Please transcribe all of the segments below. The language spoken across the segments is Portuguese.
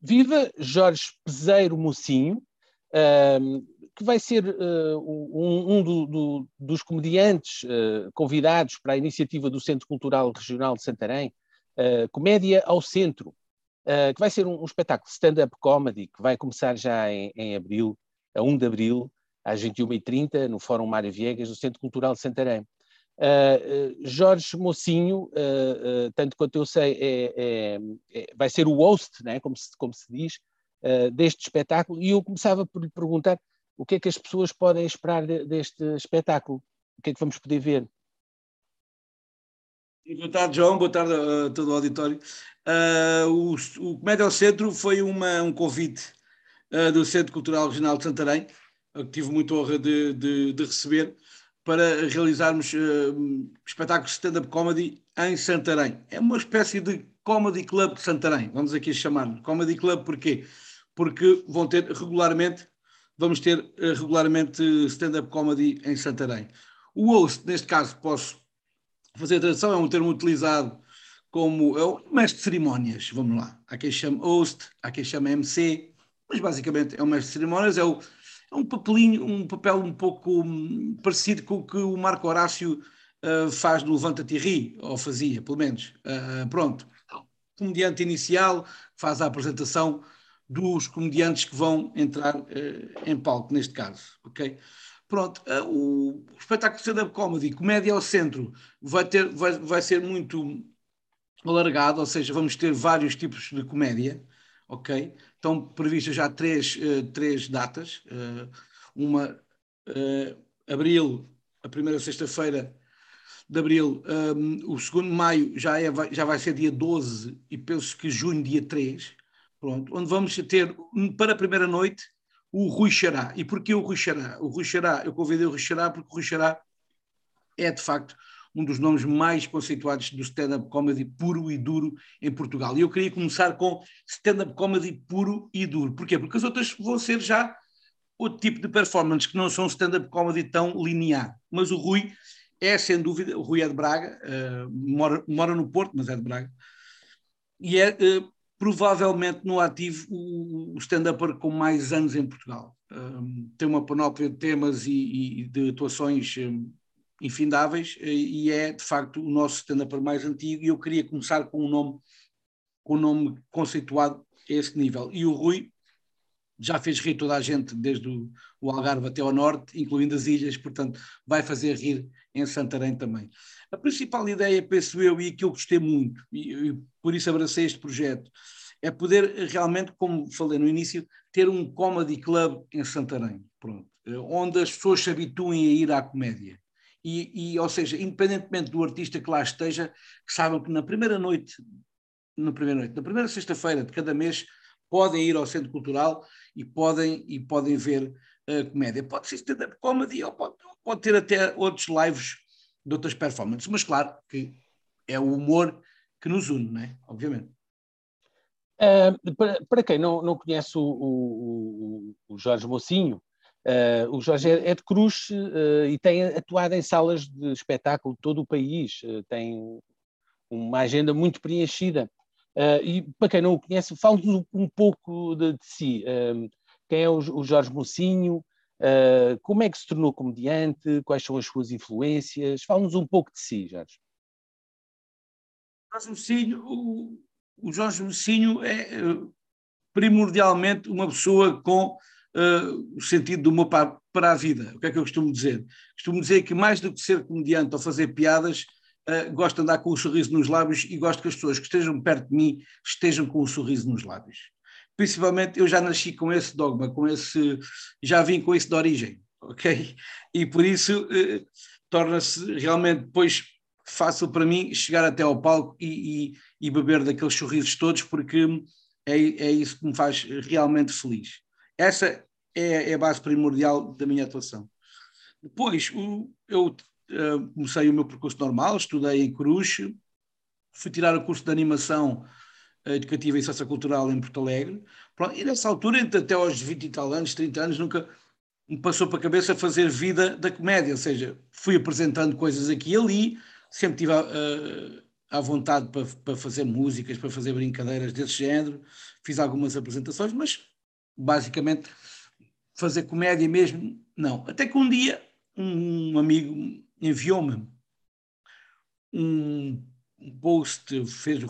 viva Jorge Peseiro Mocinho, que vai ser uh, um, um do, do, dos comediantes uh, convidados para a iniciativa do Centro Cultural Regional de Santarém, uh, Comédia ao Centro, que vai ser um, um espetáculo stand-up comedy que vai começar já em, em, abril, a 1 de abril, às 21h30, no Fórum Mário Viegas, do Centro Cultural de Santarém. Jorge Mocinho, tanto quanto eu sei, é, é, é, vai ser o host, né, como, se, como se diz, deste espetáculo, e eu começava por lhe perguntar o que é que as pessoas podem esperar de, deste espetáculo? O que é que vamos poder ver? Boa tarde, João. Boa tarde a todo o auditório. Uh, o, o Comédia ao Centro foi uma, um convite uh, do Centro Cultural Regional de Santarém, que tive muita honra de, de, de receber, para realizarmos uh, espetáculos de stand-up comedy em Santarém. É uma espécie de comedy club de Santarém, vamos aqui chamar. Comedy club porquê? Porque vão ter regularmente vamos ter uh, regularmente stand-up comedy em Santarém. O host, neste caso, posso fazer a tradução, é um termo utilizado como é o mestre de cerimónias, vamos lá. Há quem chame host, há quem chame MC, mas basicamente é o mestre de cerimónias, é, o, é um papelinho, um papel um pouco um, parecido com o que o Marco Horácio uh, faz no Levanta-te ou fazia, pelo menos. Uh, pronto. Comediante inicial, faz a apresentação dos comediantes que vão entrar uh, em palco, neste caso, ok? Pronto, o, o espetáculo de stand-up comedy, comédia ao centro, vai, ter, vai, vai ser muito alargado, ou seja, vamos ter vários tipos de comédia, ok? Estão previstas já três, uh, três datas, uma abril, a primeira sexta-feira de abril, um, o segundo de maio já, é, já vai ser dia 12 e penso que junho dia 3, Pronto, onde vamos ter para a primeira noite o Rui Xará. E porquê o Rui Xará? O Rui Xará, eu convidei o Rui Xará porque o Rui Xará é de facto um dos nomes mais conceituados do stand-up comedy puro e duro em Portugal. E eu queria começar com stand-up comedy puro e duro. Porquê? Porque as outras vão ser já outro tipo de performance que não são stand-up comedy tão linear. Mas o Rui é, sem dúvida, o Rui é de Braga, uh, mora, mora no Porto, mas é de Braga. E é, uh, provavelmente no ativo o, stand-upper com mais anos em Portugal. Um, tem uma panóplia de temas e, e de atuações um, infindáveis e é de facto o nosso stand-upper mais antigo e eu queria começar com um nome com um nome conceituado a esse nível. E o Rui já fez rir toda a gente, desde o, Algarve até ao norte, incluindo as ilhas, portanto vai fazer rir em Santarém também. A principal ideia, penso eu, e que eu gostei muito, e, e por isso abracei este projeto, é poder realmente, como falei no início, ter um comedy club em Santarém, pronto, onde as pessoas se habituem a ir à comédia. E, e, ou seja, independentemente do artista que lá esteja, que saibam que na primeira noite, na primeira noite, na primeira sexta-feira de cada mês, podem ir ao centro cultural e podem, e podem ver a comédia. Pode ser stand-up comedy ou pode, pode ter até outros lives de outras performances, mas claro que é o humor que nos une, não é? Obviamente. Uh, para, para, quem não, não conhece o, o, o Jorge Mocinho, uh, o Jorge é, de Cruz uh, e tem atuado em salas de espetáculo de todo o país, tem uma agenda muito preenchida. e para quem não o conhece, fale-nos um, pouco de, de si. quem é o, o Jorge Mocinho? como é que se tornou comediante? Quais são as suas influências? Fale-nos um pouco de si, Jorge. Jorge Mocinho, o Jorge Mocinho é primordialmente uma pessoa com uh, o sentido do humor para, para, a vida. O que é que eu costumo dizer? Costumo dizer que mais do que ser comediante ou fazer piadas, uh, gosto de andar com o um sorriso nos lábios e gosto que as pessoas que estejam perto de mim estejam com o um sorriso nos lábios. Principalmente eu já nasci com esse dogma, com esse, já vim com isso de origem, ok? E por isso uh, torna-se realmente depois fácil para mim chegar até ao palco e, e, e beber daqueles sorrisos todos, porque é, é isso que me faz realmente feliz. Essa é, é a base primordial da minha atuação. Depois, o, eu uh, comecei o meu percurso normal, estudei em Cruz, fui tirar o curso de animação educativa e sociocultural em Porto Alegre. Pronto, e nessa altura, até aos 20 e tal anos, 30 anos, nunca me passou para a cabeça fazer vida da comédia, ou seja, fui apresentando coisas aqui e ali, sempre tive a, à vontade para, para fazer músicas, para fazer brincadeiras desse género, fiz algumas apresentações, mas basicamente fazer comédia mesmo, não. Até que um dia um amigo enviou-me um post, fez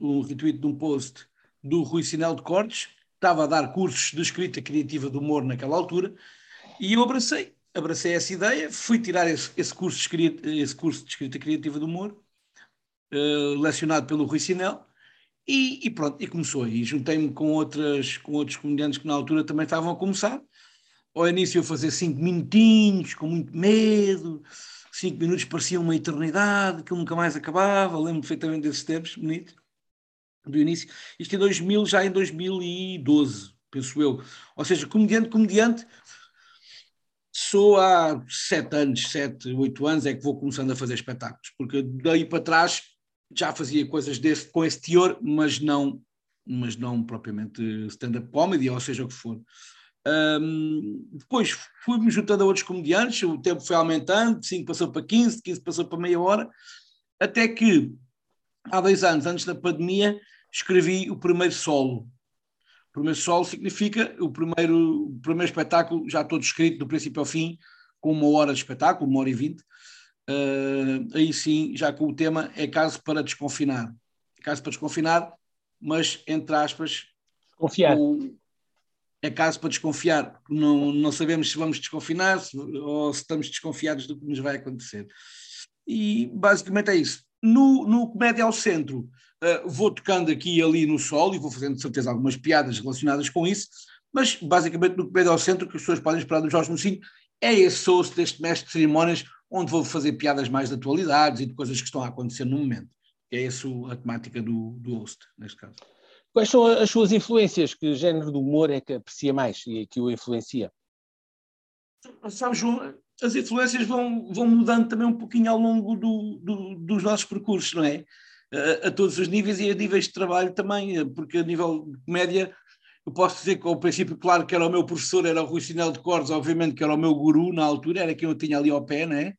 um retweet de um post do Rui Sinel de Cortes, estava a dar cursos de escrita criativa de humor naquela altura, e eu abracei, abracei essa ideia, fui tirar esse, esse curso, de escrita, esse curso de escrita criativa de humor, uh, lecionado pelo Rui Sinel, e, e, pronto, e começou aí. Juntei-me com, outras, com outros comediantes que na altura também estavam a começar. Ao início eu fazia cinco minutinhos, com muito medo, cinco minutos pareciam uma eternidade, que nunca mais acabava, lembro perfeitamente desses tempos, bonito, do início. Isto em 2000, já em 2012, penso eu. Ou seja, comediante, comediante, sou há sete anos, sete, oito anos, é que vou começando a fazer espetáculos, porque daí para trás já fazia coisas desse, com esse teor, mas não, mas não propriamente stand-up comedy, ou seja o que for. Um, depois fui-me juntando a outros comediantes, o tempo foi aumentando, de 5 passou para 15, de 15 passou para meia hora, até que há dois anos, antes da pandemia, escrevi o primeiro solo. O primeiro solo significa o primeiro, o primeiro espetáculo já todo escrito do princípio ao fim, com uma hora de espetáculo, uma hora e vinte. Uh, aí sim, já com o tema é caso para desconfinar. É caso para desconfinar, mas entre aspas. Confiar. O, é caso para desconfiar. Não, não sabemos se vamos desconfinar se, ou se estamos desconfiados do que nos vai acontecer. E basicamente é isso. No, no Comédia ao Centro, uh, vou tocando aqui e ali no sol e vou fazendo de certeza algumas piadas relacionadas com isso, mas basicamente no Comédia ao Centro, que as pessoas podem esperar do Jorge Mocinho, é esse osso deste mestre de cerimónias, onde vou fazer piadas mais de atualidades e de coisas que estão a acontecer no momento. É essa a temática do, do host, neste caso. Quais são as suas influências? Que género de humor é que aprecia mais e que o influencia? Sabe, João, as influências vão, vão mudando também um pouquinho ao longo do, do, dos nossos percursos, não é? A, a, todos os níveis e a níveis de trabalho também, porque a nível de comédia eu posso dizer que ao princípio, claro que era o meu professor, era o Rui Sinel de Cordes, obviamente que era o meu guru na altura, era quem eu tinha ali ao pé, não é?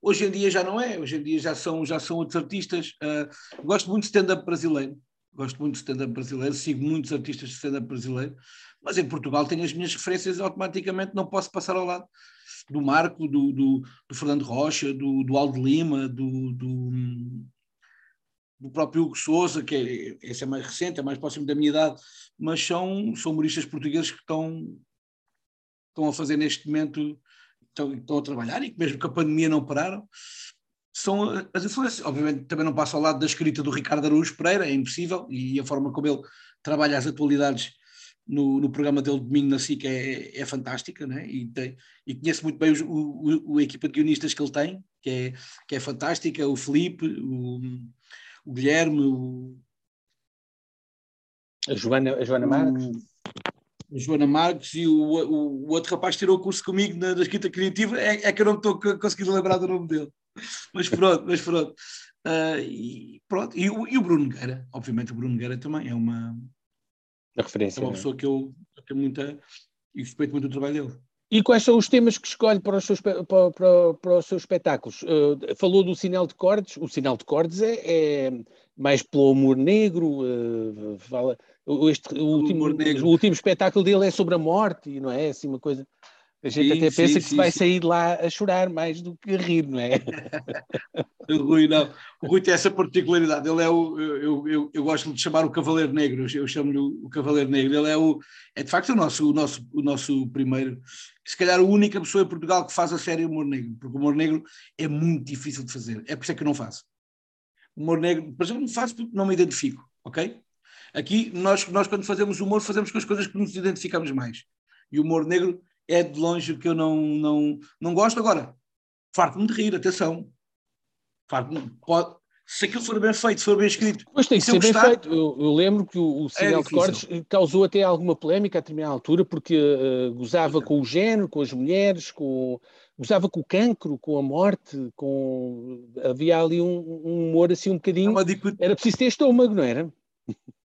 Hoje em dia já não é, hoje em dia já são, já são outros artistas. Uh, gosto muito de stand-up brasileiro, gosto muito de stand-up brasileiro, sigo muitos artistas de stand-up brasileiro, mas em Portugal tenho as minhas referências automaticamente, não posso passar ao lado do Marco, do, do, do Fernando Rocha, do, do Aldo Lima, do, do, do próprio Hugo Souza, que é, esse é mais recente, é mais próximo da minha idade, mas são, são humoristas portugueses que estão, estão a fazer neste momento, estão, estão a trabalhar e que mesmo que a pandemia não pararam, são as influências. Obviamente também não passo ao lado da escrita do Ricardo Araújo Pereira, é impossível, e a forma como ele trabalha as atualidades no, no programa dele domingo na SIC é, é fantástica, né? e, tem, e conheço muito bem o, o, a equipa de guionistas que ele tem, que é, que é fantástica, o Felipe, o, o Guilherme, o, a Joana, a Joana Marques. a Joana Marques e o, o, o, outro rapaz tirou o curso comigo na, na escrita criativa, é, é que eu não estou conseguindo lembrar do nome dele mas pronto, mas pronto. Uh, e pronto. E, e, o Bruno Guerra, obviamente o Bruno Guerra também é uma, a referência, é uma é? pessoa que eu tenho muita e respeito muito o trabalho dele. E quais são os temas que escolhe para os seus, para, para, para os seus espetáculos? Uh, falou do sinal de cordes. O sinal de cordes é, é mais pelo humor negro. Uh, fala, este, o, último, o último espetáculo dele é sobre a morte, não é? Assim, uma coisa. A gente sim, até pensa sim, que se vai sair de lá a chorar mais do que a rir, não é? o Rui não. O Rui tem essa particularidade. Ele é o. Eu, eu, eu gosto de chamar o Cavaleiro Negro. Eu chamo-lhe o Cavaleiro Negro. Ele é o. É de facto o nosso, o nosso, o nosso primeiro. Se calhar a única pessoa em Portugal que faz a série humor negro. Porque o humor negro é muito difícil de fazer. É por isso é que eu não faço. Humor negro, por exemplo, não faço porque não me identifico, ok? Aqui, nós, nós quando fazemos humor, fazemos com as coisas que nos identificamos mais. E o humor negro é de longe o que eu não, não, não gosto. Agora, farto-me de rir, atenção. Pode, se aquilo for bem feito, se for bem escrito. Pois tem que ser bem feito. Eu, eu, lembro que o, o Sinal é de Cortes causou até alguma polémica a determinada altura, porque uh, gozava é. com o género, com as mulheres, com, gozava com o cancro, com a morte, com havia ali um, um humor assim um bocadinho. É era preciso ter estômago, não era?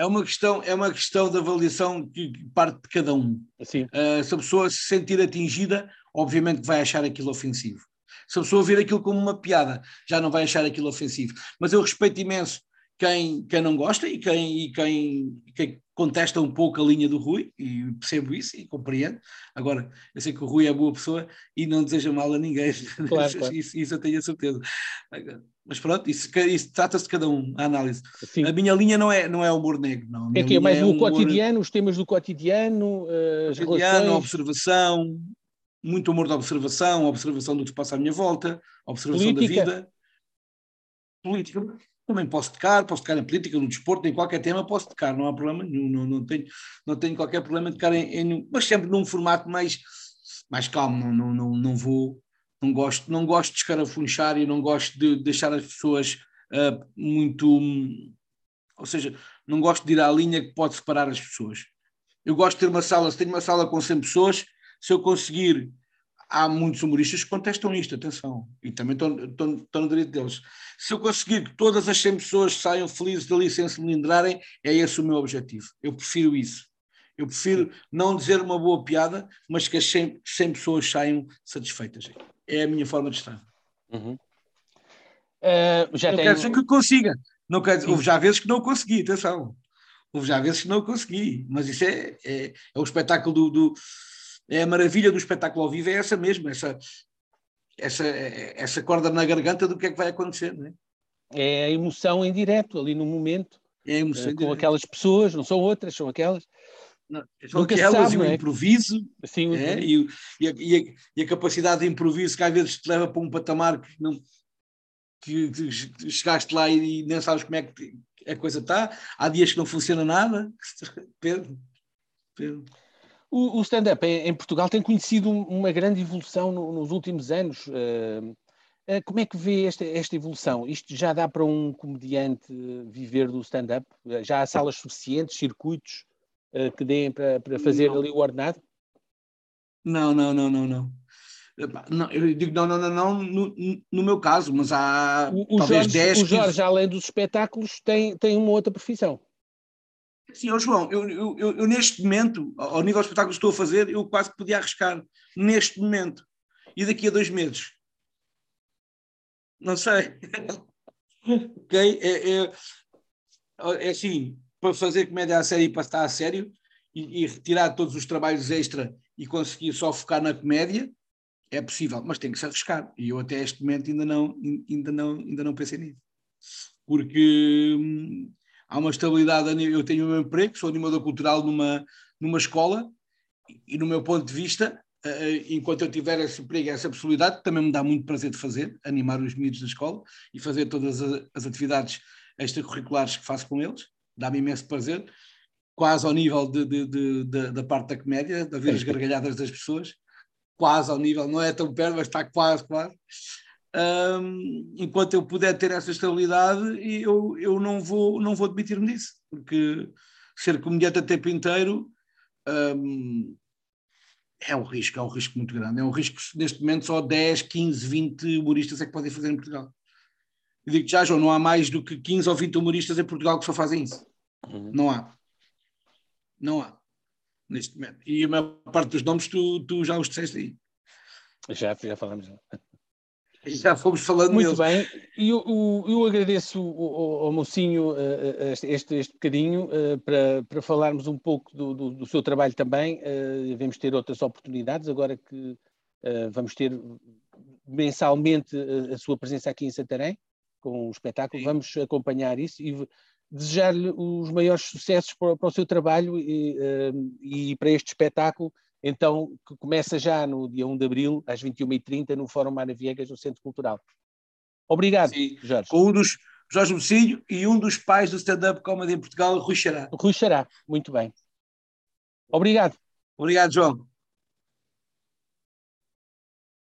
É uma questão, é uma questão de avaliação que parte de cada um. Sim. Uh, se a pessoa se sentir atingida, obviamente vai achar aquilo ofensivo. Se a pessoa vir aquilo como uma piada, já não vai achar aquilo ofensivo. Mas eu respeito imenso quem, quem não gosta e quem, e quem, quem contesta um pouco a linha do Rui, e percebo isso e compreendo. Agora, eu sei que o Rui é boa pessoa e não deseja mal a ninguém, claro, claro. Isso, isso, eu tenho a certeza. Mas pronto, isso, isso trata-se de cada um, a análise. Sim. A minha linha não é, não é humor negro, não. É que é mais é o humor... cotidiano, os temas do cotidiano, eh, as cotidiano, relações... observação, muito humor de observação, observação do que se passa à minha volta, observação Política. da vida. Política também posso tocar, posso tocar em política, no desporto, em qualquer tema posso tocar, não há problema nenhum, não, não, tenho, não tenho qualquer problema de tocar em, em mas sempre num formato mais, mais calmo, não, não, não, vou, não gosto, não gosto de escarafunchar e não gosto de deixar as pessoas uh, muito, ou seja, não gosto de ir à linha que pode separar as pessoas. Eu gosto de ter uma sala, se tenho uma sala com 100 pessoas, se eu conseguir há muitos humoristas que contestam isto, atenção, e também estão, no direito deles. Se eu conseguir que todas as 100 pessoas saiam felizes dali sem se melindrarem, é esse o meu objetivo. Eu prefiro isso. Eu prefiro não dizer uma boa piada, mas que as 100, 100 pessoas saiam satisfeitas. É a minha forma de estar. Uhum. Uh, já não tem... quer dizer que consiga. Não quer dizer, houve já vezes que não consegui, atenção. Houve já vezes que não consegui, mas isso é, é, é o espetáculo do, do é a maravilha do espetáculo ao vivo é essa mesmo, essa, essa, essa corda na garganta do que é que vai acontecer. Não é? é a emoção em direto, ali no momento, é a emoção eh, com aquelas pessoas, não são outras, são aquelas. Não, são Nunca aquelas sabe, e o é? improviso Sim, é? e, e, a, e, a, e, a, capacidade de improviso que às vezes te leva para um patamar que não que, que chegaste lá e nem sabes como é que a coisa está. Há dias que não funciona nada. Pedro, Pedro. O, o stand-up em, Portugal tem conhecido uma grande evolução no, nos últimos anos. Uh, uh, como é que vê esta, esta, evolução? Isto já dá para um comediante viver do stand-up? Já há salas suficientes, circuitos uh, que deem para, para fazer não. ali o ordenado? Não, não, não, não, não. Não, eu digo não, não, não, não no, no meu caso, mas há o, talvez Jorge, 10, O Jorge, 15... além dos espetáculos, tem, tem uma outra profissão. Sim, João, eu, eu, eu, eu, neste momento, ao nível do espetáculo que estou a fazer, eu quase podia arriscar neste momento. E daqui a dois meses? Não sei. ok? É, é, é assim, para fazer comédia a sério e para estar a sério e, e, retirar todos os trabalhos extra e conseguir só focar na comédia, é possível, mas tem que se arriscar. E eu até este momento ainda não, ainda não, ainda não pensei nisso. Porque hum, há uma estabilidade. Eu tenho o meu emprego, sou animador cultural numa, numa escola, e no meu ponto de vista, uh, enquanto eu tiver esse emprego e essa possibilidade, também me dá muito prazer de fazer, animar os miúdos da escola e fazer todas as, atividades extracurriculares que faço com eles, dá-me imenso prazer, quase ao nível de, de, de, de, da parte da comédia, de ver as gargalhadas das pessoas, quase ao nível, não é tão perto, mas está quase, quase um, enquanto eu puder ter essa estabilidade, eu, eu não vou, não vou admitir-me disso, porque ser comediante a tempo inteiro um, é um risco, é um risco muito grande. É um risco que neste momento só 10, 15, 20 humoristas é que podem fazer em Portugal. Eu digo já, João, não há mais do que 15 ou 20 humoristas em Portugal que só fazem isso. Uhum. Não há. Não há. Neste momento. E a maior parte dos nomes tu, tu já os disseste aí. Já, já falamos. Já fomos falando Muito bem, e eu, eu, eu, agradeço ao, ao mocinho uh, este, este bocadinho uh, para, para falarmos um pouco do, do, do seu trabalho também. Uh, devemos ter outras oportunidades, agora que vamos ter mensalmente a sua presença aqui em Santarém, com o espetáculo, Sim. vamos acompanhar isso e desejar-lhe os maiores sucessos para, para o seu trabalho e, e para este espetáculo então, que começa já no dia 1 de abril, às 21h30, no Fórum Mário Viegas, no Centro Cultural. Obrigado, Sim. Jorge. Com um dos, Jorge Mocilho e um dos pais do stand-up comedy em Portugal, Rui Xará. Rui Xará, muito bem. Obrigado. Obrigado, João.